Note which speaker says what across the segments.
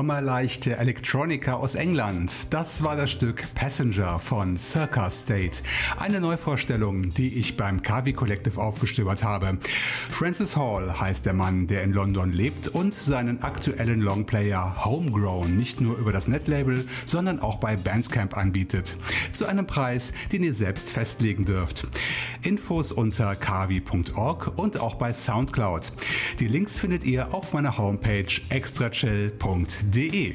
Speaker 1: Sommerleichte Electronica aus England. Das war das Stück Passenger von Circa State. Eine Neuvorstellung, die ich beim Kavi Collective aufgestöbert habe. Francis Hall heißt der Mann, der in London lebt und seinen aktuellen Longplayer Homegrown nicht nur über das Netlabel, sondern auch bei Bandcamp anbietet. Zu einem Preis, den ihr selbst festlegen dürft. Infos unter kavi.org und auch bei Soundcloud. Die Links findet ihr auf meiner Homepage extrachill.de.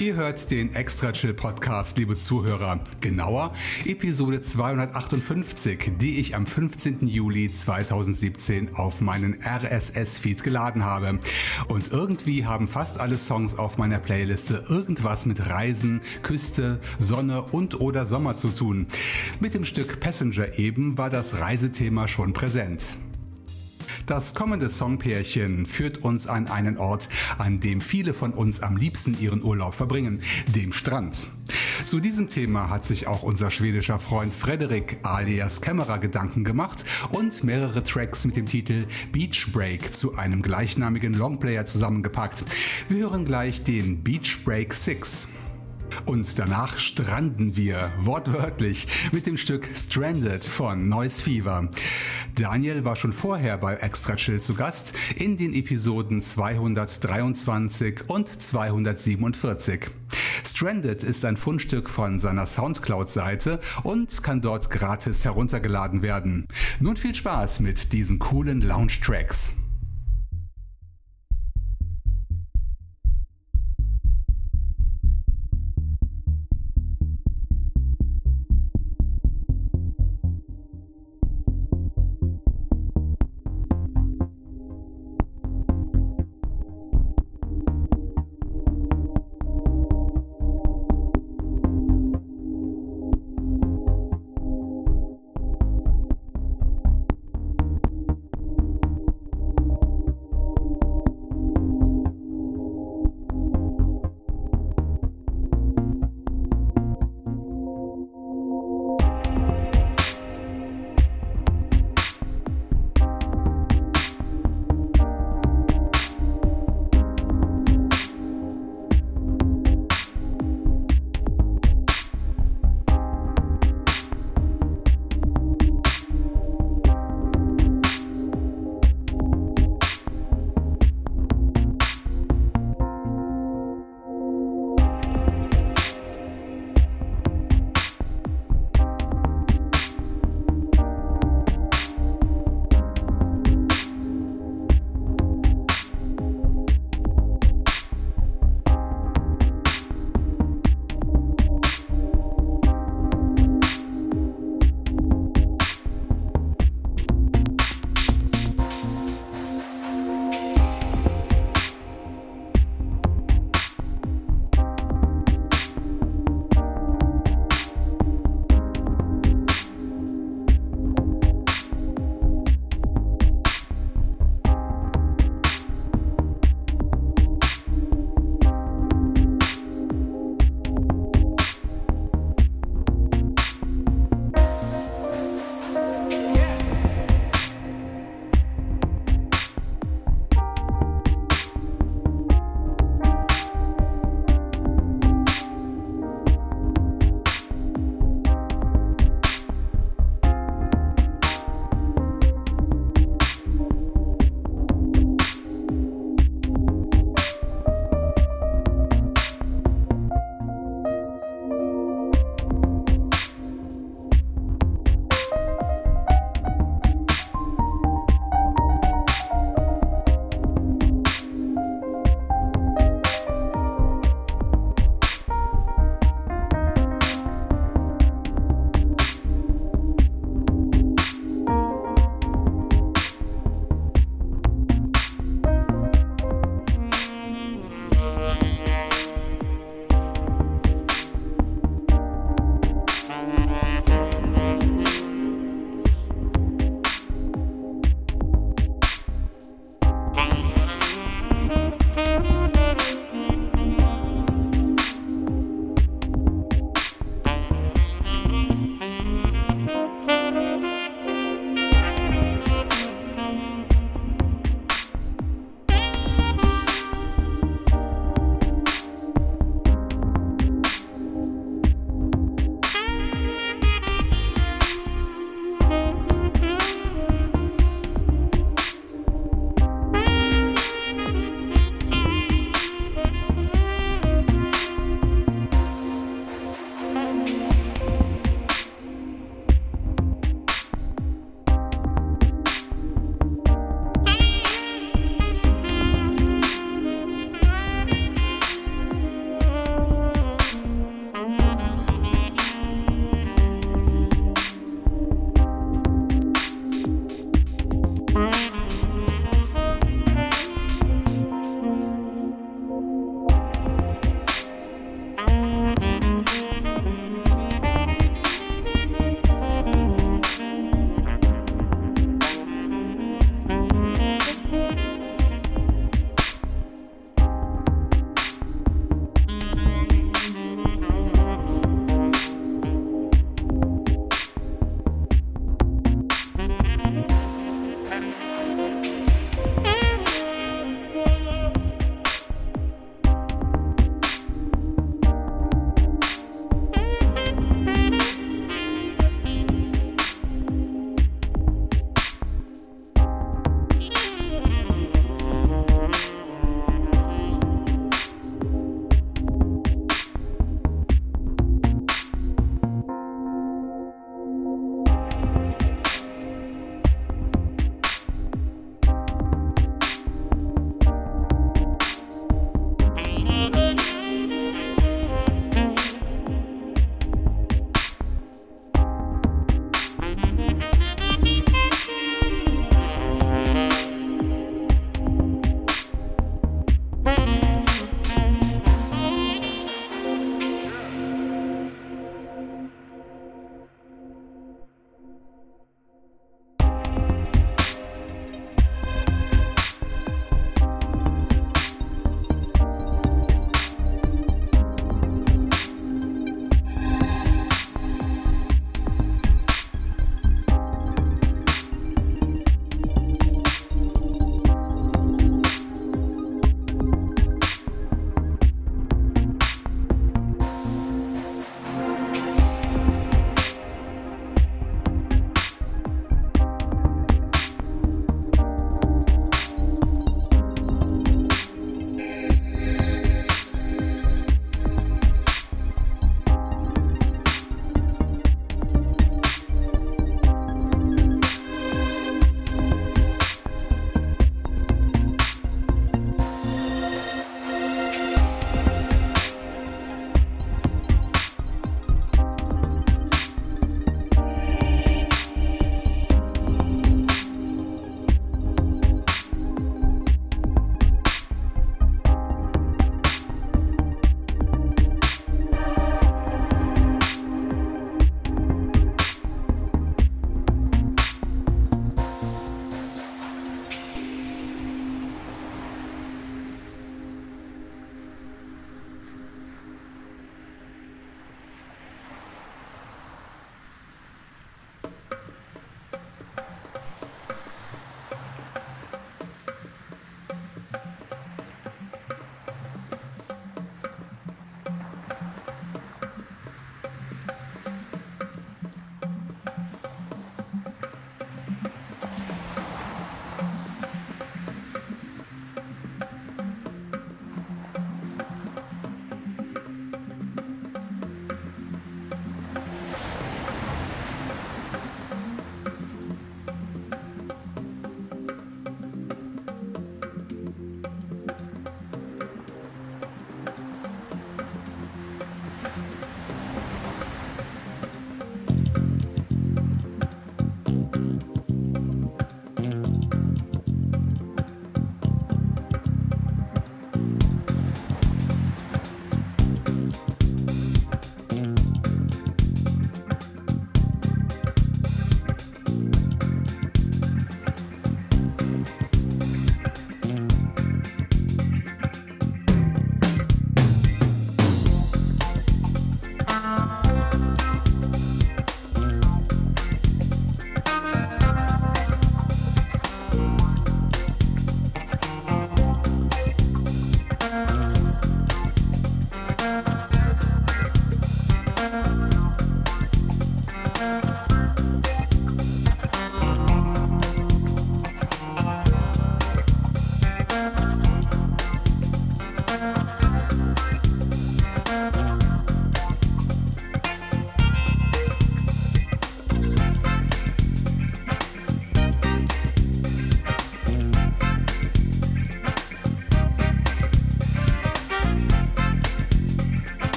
Speaker 1: Ihr hört den Extra Chill Podcast, liebe Zuhörer. Genauer Episode 258, die ich am 15. Juli 2017 auf meinen RSS-Feed geladen habe. Und irgendwie haben fast alle Songs auf meiner Playliste irgendwas mit Reisen, Küste, Sonne und oder Sommer zu tun. Mit dem Stück Passenger eben war das Reisethema schon präsent. Das kommende Songpärchen führt uns an einen Ort, an dem viele von uns am liebsten ihren Urlaub verbringen, dem Strand. Zu diesem Thema hat sich auch unser schwedischer Freund Frederik alias Kämmerer Gedanken gemacht und mehrere Tracks mit dem Titel Beach Break zu einem gleichnamigen Longplayer zusammengepackt. Wir hören gleich den Beach Break 6. Und danach stranden wir, wortwörtlich, mit dem Stück Stranded von Noise Fever. Daniel war schon vorher bei Extra Chill zu Gast in den Episoden 223 und 247. Stranded ist ein Fundstück von seiner Soundcloud-Seite und kann dort gratis heruntergeladen werden. Nun viel Spaß mit diesen coolen Lounge-Tracks.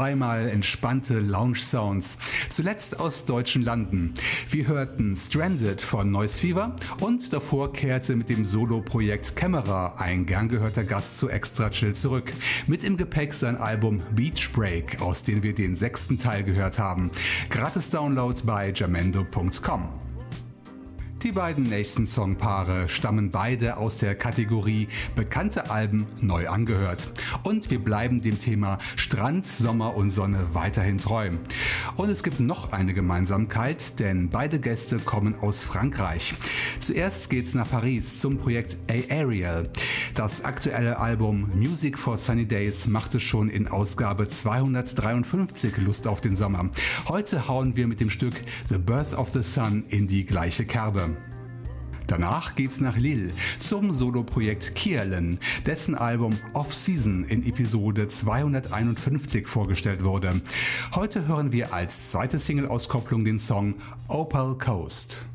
Speaker 1: Zweimal entspannte Lounge-Sounds. Zuletzt aus deutschen Landen. Wir hörten Stranded von Noise Fever und davor kehrte mit dem Solo-Projekt Camera ein gern gehörter Gast zu Extra Chill zurück. Mit im Gepäck sein Album Beach Break, aus dem wir den sechsten Teil gehört haben. Gratis Download bei jamendo.com. Die beiden nächsten Songpaare stammen beide aus der Kategorie Bekannte Alben neu angehört. Und wir bleiben dem Thema Strand, Sommer und Sonne weiterhin treu. Und es gibt noch eine Gemeinsamkeit, denn beide Gäste kommen aus Frankreich. Zuerst geht's nach Paris zum Projekt A Ariel. Das aktuelle Album Music for Sunny Days machte schon in Ausgabe 253 Lust auf den Sommer. Heute hauen wir mit dem Stück The Birth of the Sun in die gleiche Kerbe. Danach geht's nach Lille zum Soloprojekt Kierlen, dessen Album Off Season in Episode 251 vorgestellt wurde. Heute hören wir als zweite Single-Auskopplung den Song Opal Coast.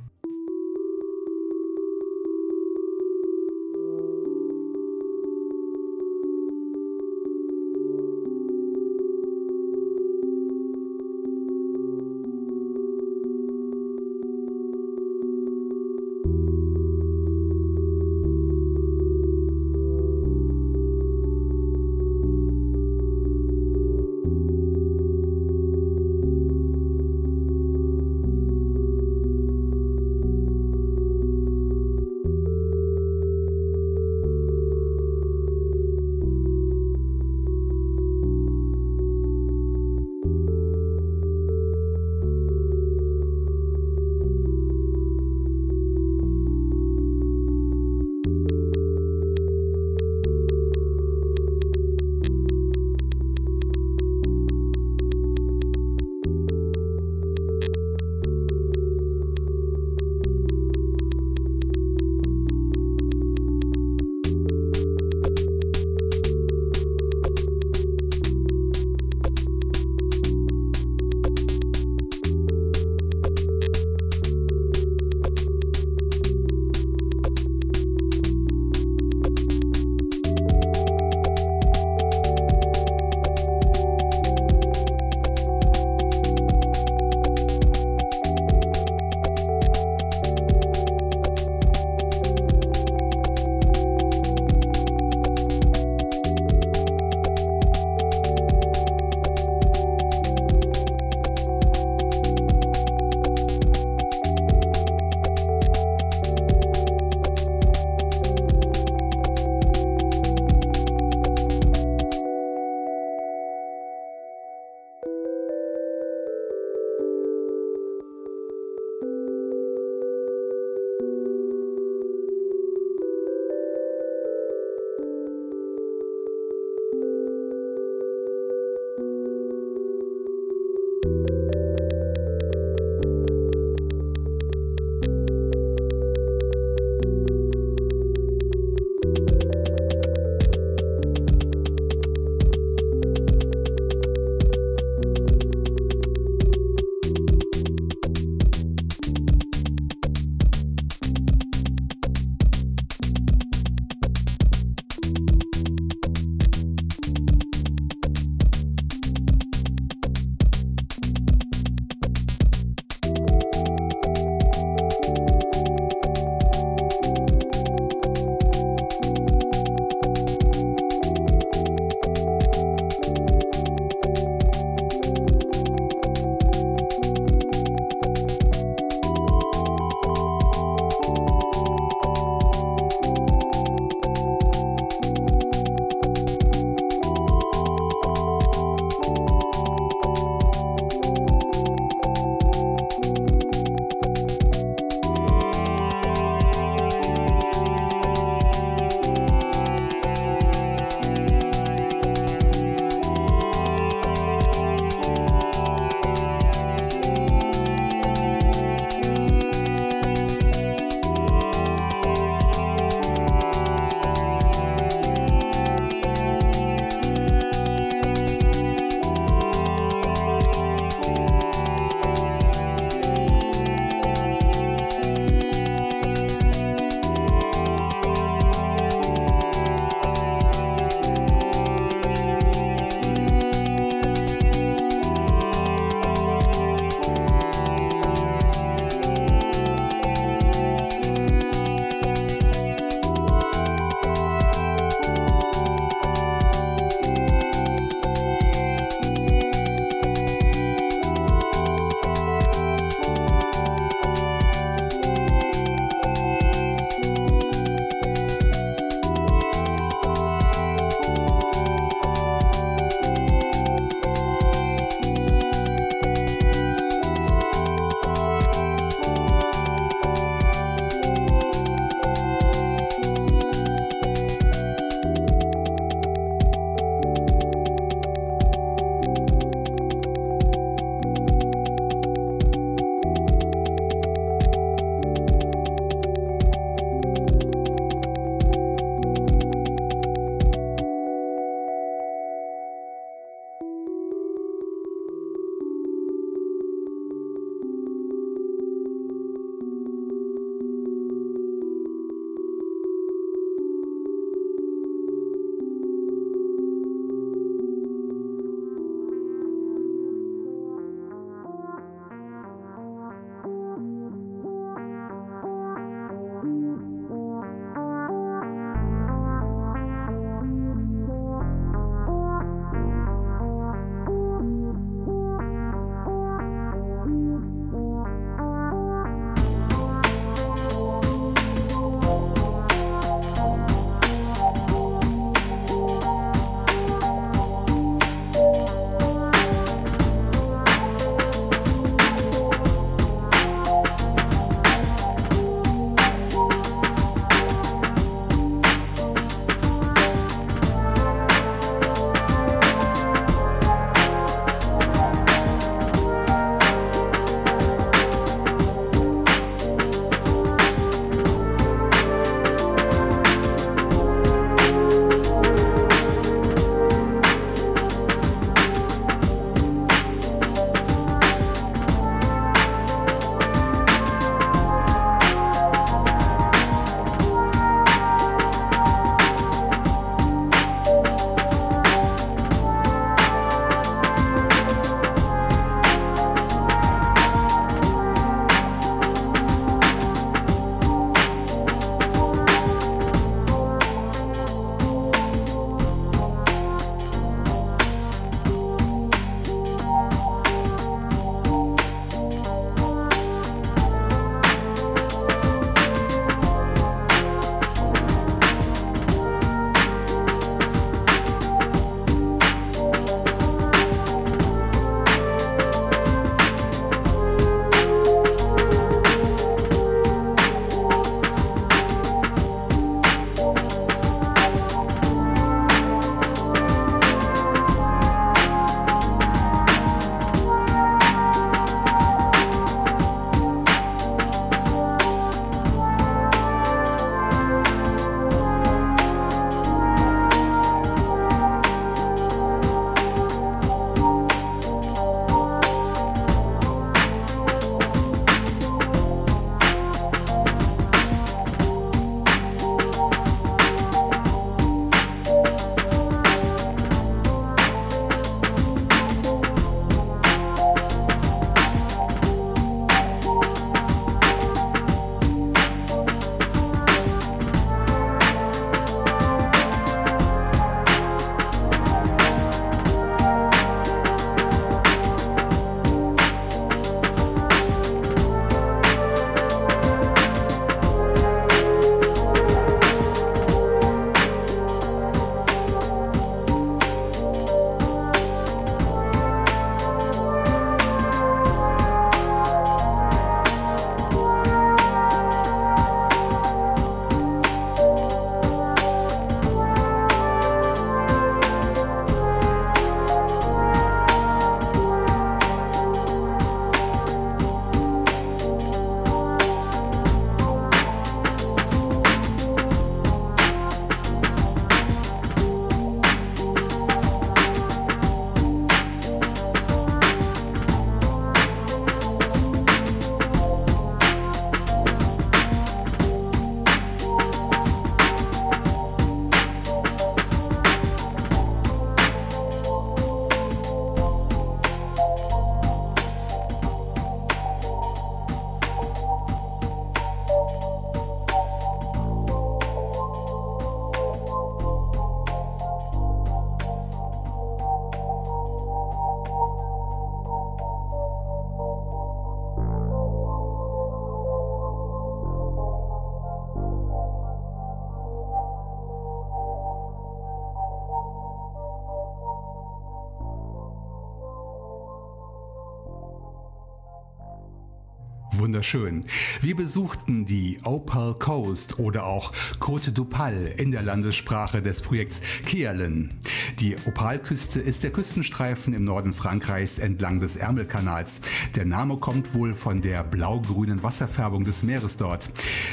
Speaker 1: Wunderschön. Wir besuchten die Opal Coast oder auch Côte d'Opal in der Landessprache des Projekts Kialen. Die Opalküste ist der Küstenstreifen im Norden Frankreichs entlang des Ärmelkanals. Der Name kommt wohl von der blau-grünen Wasserfärbung des Meeres dort.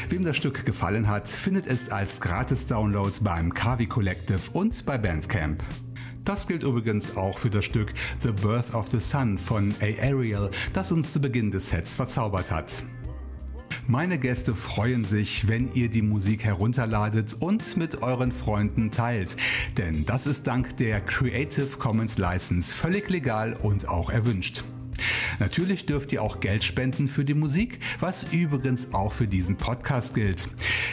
Speaker 1: Wem das Stück gefallen hat, findet es als Gratis-Download beim Kavi Collective und bei Bandcamp. Das gilt übrigens auch für das Stück The Birth of the Sun von A. Ariel, das uns zu Beginn des Sets verzaubert hat. Meine Gäste freuen sich, wenn ihr die Musik herunterladet und mit euren Freunden teilt, denn das ist dank der Creative Commons License völlig legal und auch erwünscht. Natürlich dürft ihr auch Geld spenden für die Musik, was übrigens auch für diesen Podcast gilt.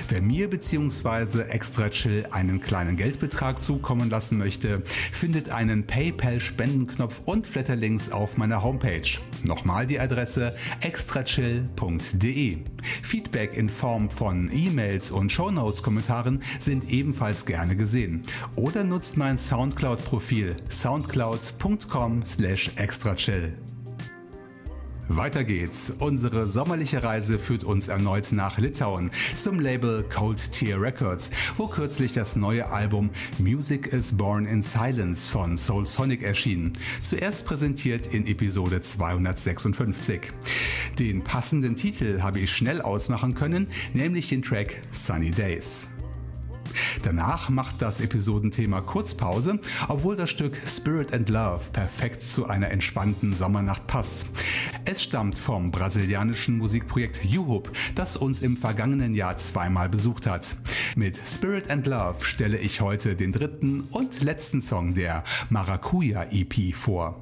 Speaker 1: Wer mir bzw. Extra Chill einen kleinen Geldbetrag zukommen lassen möchte, findet einen PayPal-Spendenknopf und Flatterlinks auf meiner Homepage. Nochmal die Adresse extrachill.de. Feedback in Form von E-Mails und Shownotes-Kommentaren sind ebenfalls gerne gesehen. Oder nutzt mein Soundcloud-Profil soundcloud.com slash extrachill. Weiter geht's. Unsere sommerliche Reise führt uns erneut nach Litauen zum Label Cold Tier Records, wo kürzlich das neue Album Music is Born in Silence von Soul Sonic erschien. Zuerst präsentiert in Episode 256. Den passenden Titel habe ich schnell ausmachen können, nämlich den Track Sunny Days. Danach macht das Episodenthema Kurzpause, obwohl das Stück Spirit and Love perfekt zu einer entspannten Sommernacht passt. Es stammt vom brasilianischen Musikprojekt Juhup, das uns im vergangenen Jahr zweimal besucht hat. Mit Spirit and Love stelle ich heute den dritten und letzten Song der Maracuja EP vor.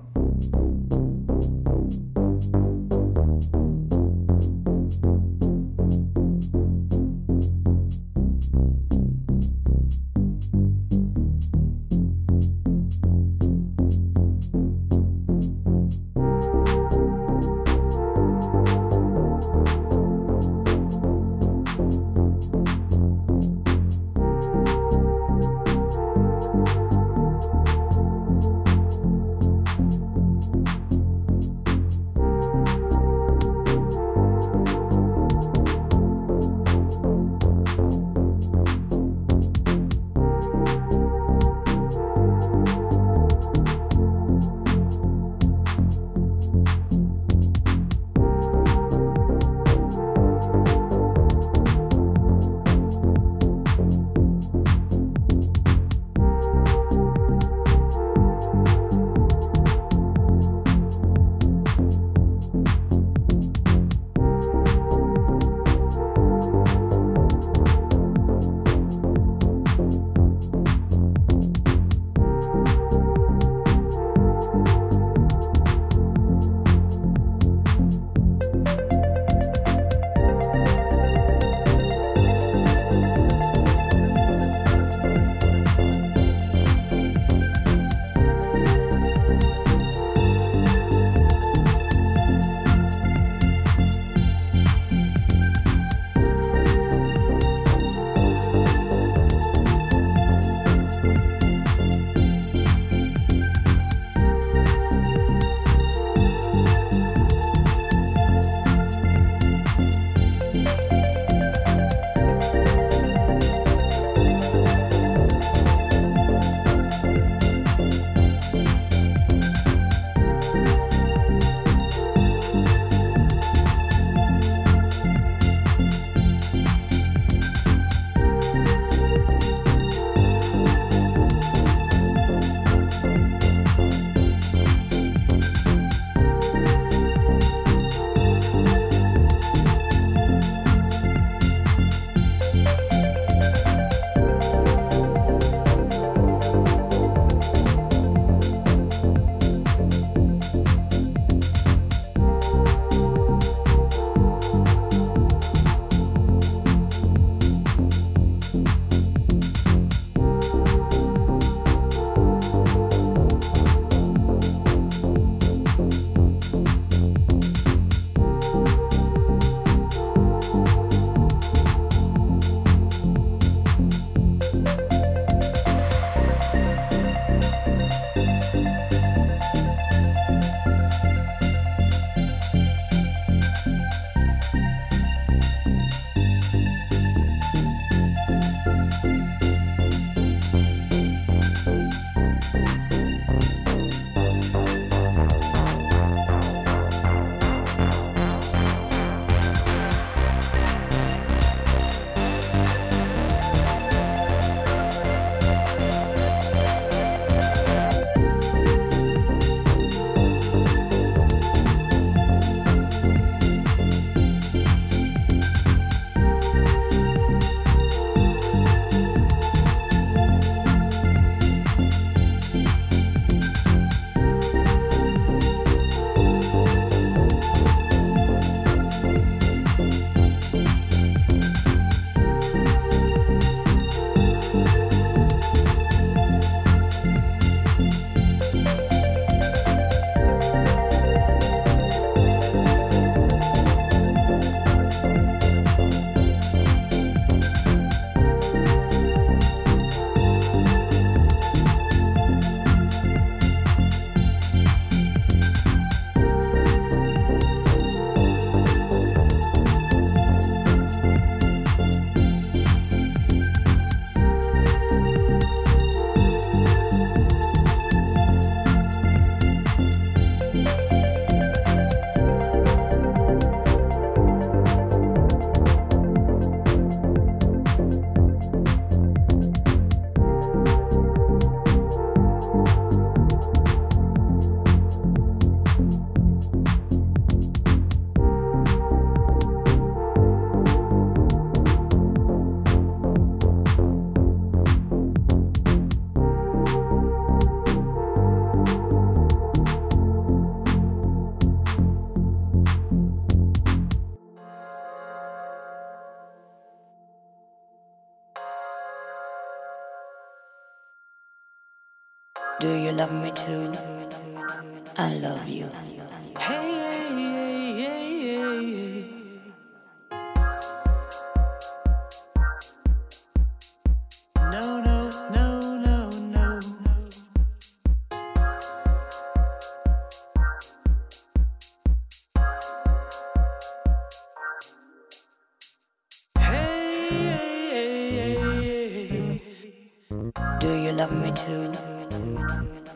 Speaker 2: Do you love me too?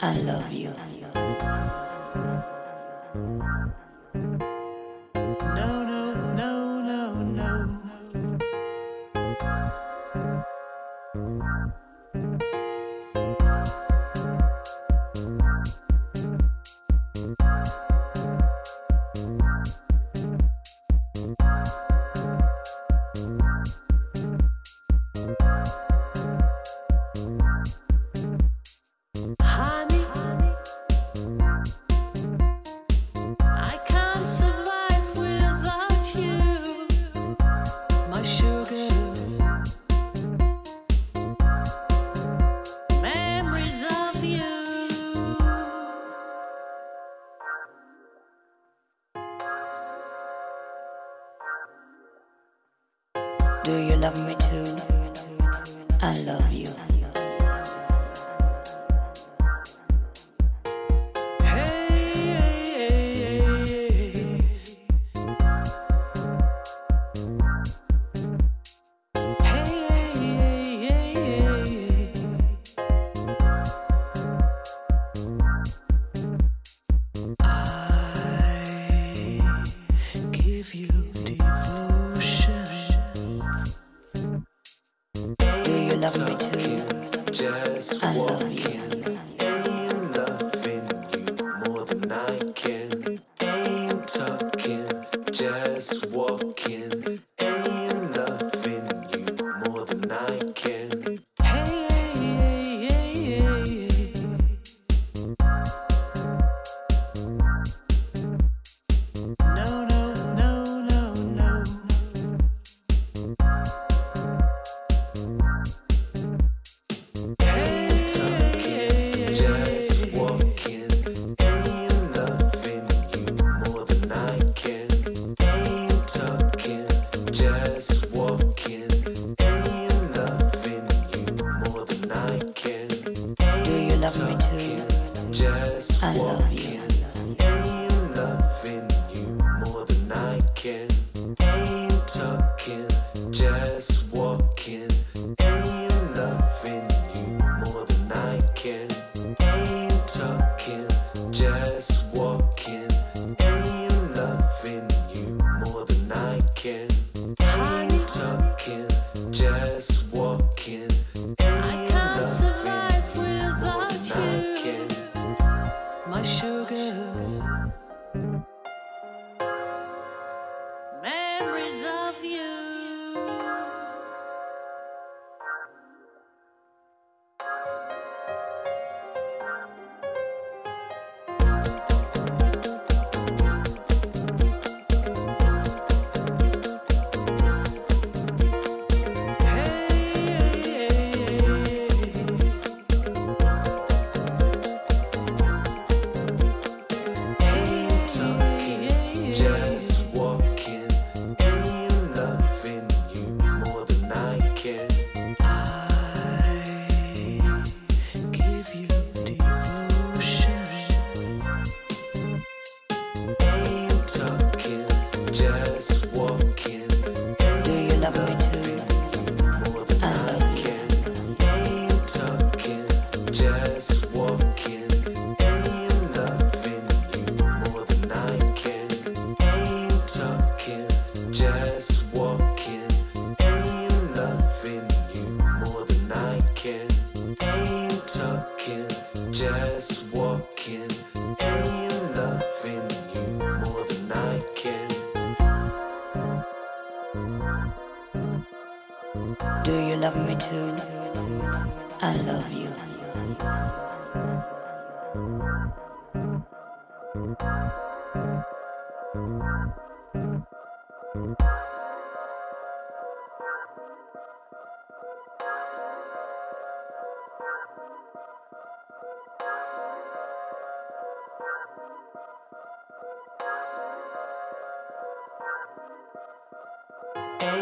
Speaker 2: I love you. love me too. I love you.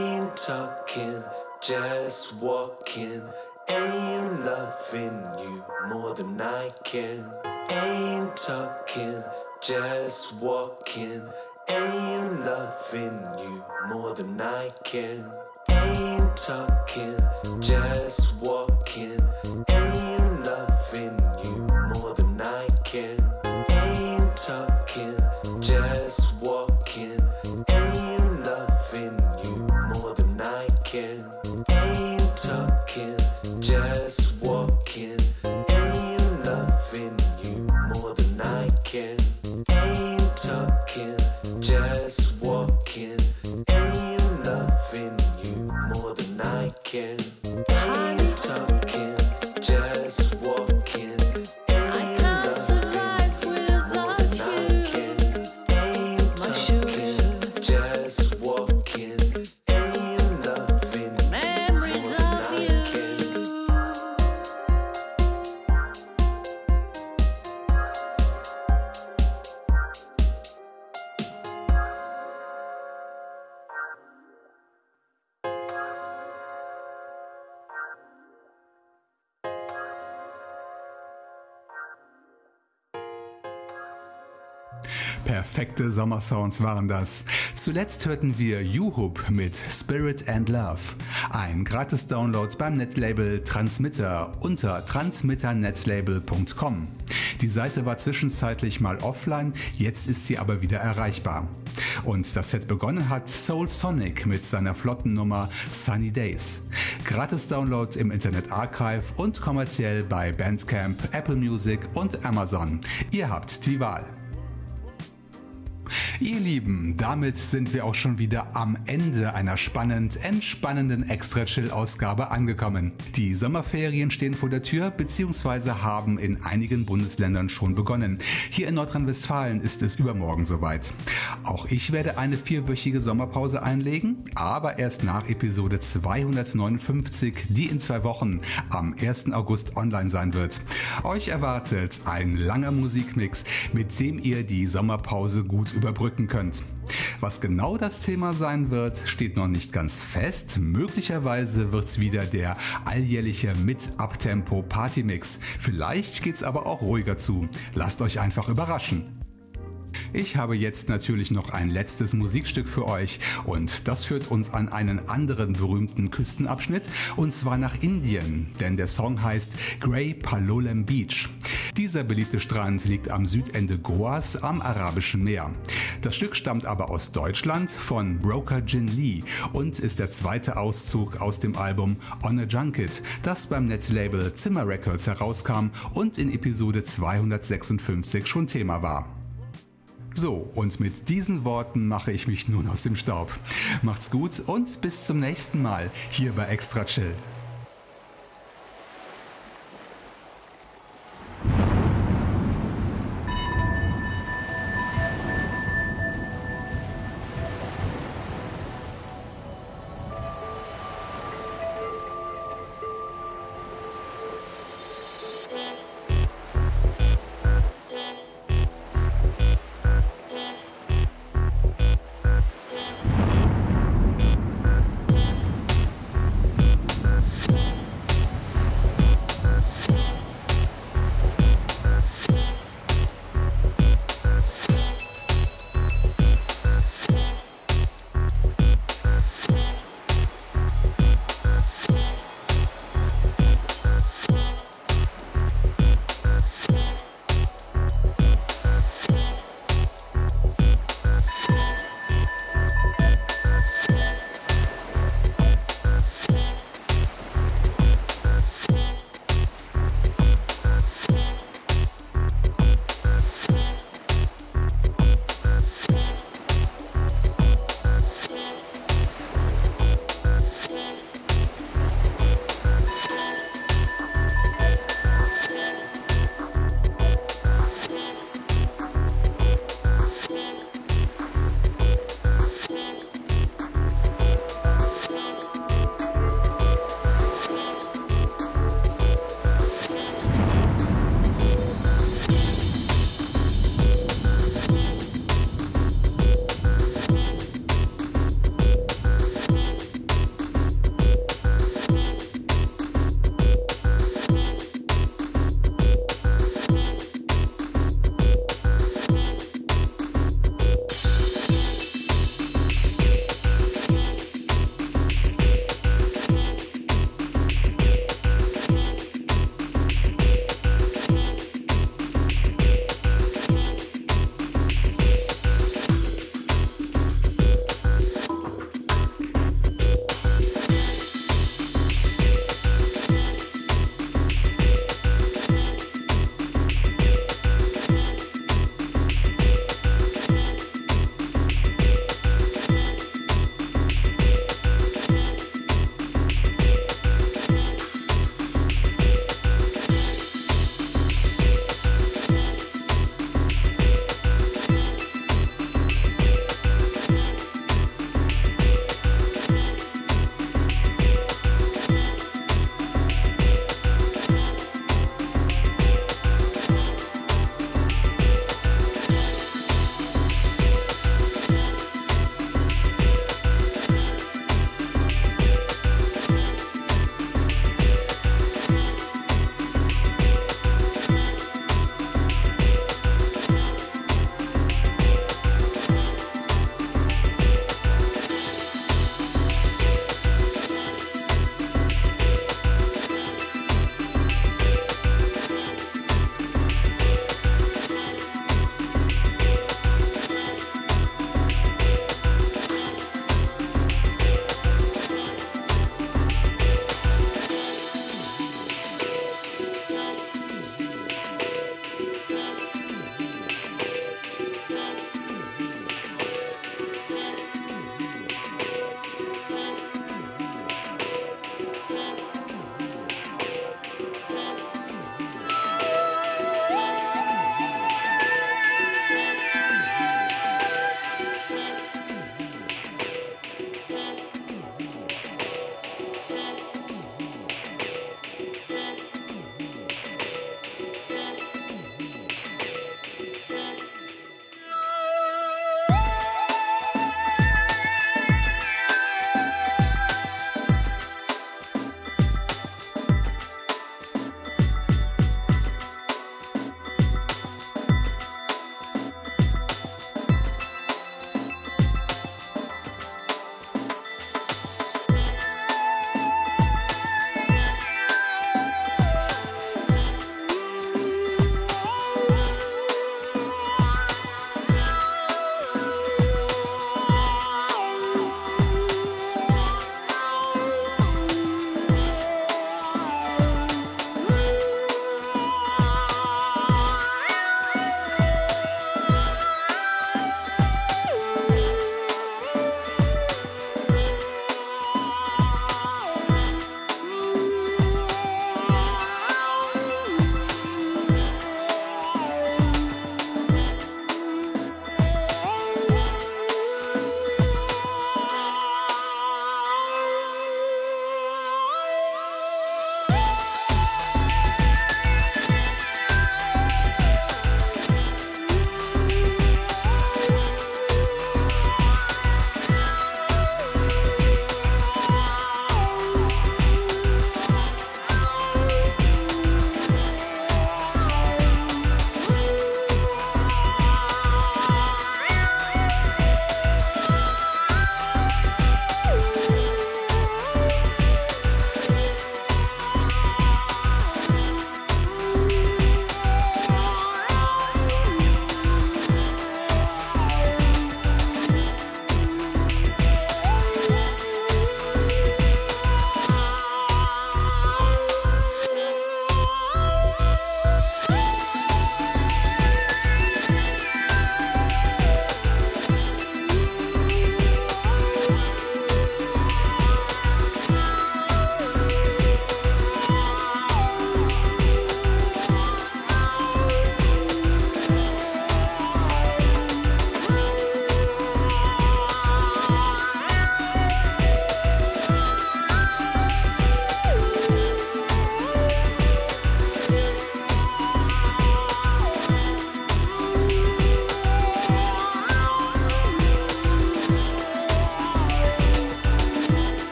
Speaker 2: Ain't talking, just walking. Ain't loving you more than I can. Ain't talking, just walking. Ain't loving you more than I can. Ain't talking, just walking.
Speaker 1: Perfekte Sommersounds waren das. Zuletzt hörten wir Juhub mit Spirit and Love. Ein gratis Download beim Netlabel Transmitter unter transmitternetlabel.com. Die Seite war zwischenzeitlich mal offline, jetzt ist sie aber wieder erreichbar. Und das Set begonnen hat Soul Sonic mit seiner flotten Nummer Sunny Days. Gratis Download im Internet Archive und kommerziell bei Bandcamp, Apple Music und Amazon. Ihr habt die Wahl. Ihr Lieben, damit sind wir auch schon wieder am Ende einer spannend entspannenden Extra-Chill-Ausgabe angekommen. Die Sommerferien stehen vor der Tür bzw. haben in einigen Bundesländern schon begonnen. Hier in Nordrhein-Westfalen ist es übermorgen soweit. Auch ich werde eine vierwöchige Sommerpause einlegen, aber erst nach Episode 259, die in zwei Wochen am 1. August online sein wird. Euch erwartet ein langer Musikmix, mit dem ihr die Sommerpause gut überbrücken könnt. Was genau das Thema sein wird, steht noch nicht ganz fest. Möglicherweise wird es wieder der alljährliche Mit-Abtempo Partymix. Vielleicht geht's aber auch ruhiger zu. Lasst euch einfach überraschen. Ich habe jetzt natürlich noch ein letztes Musikstück für euch und das führt uns an einen anderen berühmten Küstenabschnitt und zwar nach Indien, denn der Song heißt Grey Palolem Beach. Dieser beliebte Strand liegt am Südende Goas am Arabischen Meer. Das Stück stammt aber aus Deutschland von Broker Jin Lee und ist der zweite Auszug aus dem Album On a Junket, das beim Netlabel Zimmer Records herauskam und in Episode 256 schon Thema war. So, und mit diesen Worten mache ich mich nun aus dem Staub. Macht's gut und bis zum nächsten Mal hier bei
Speaker 3: Extra Chill.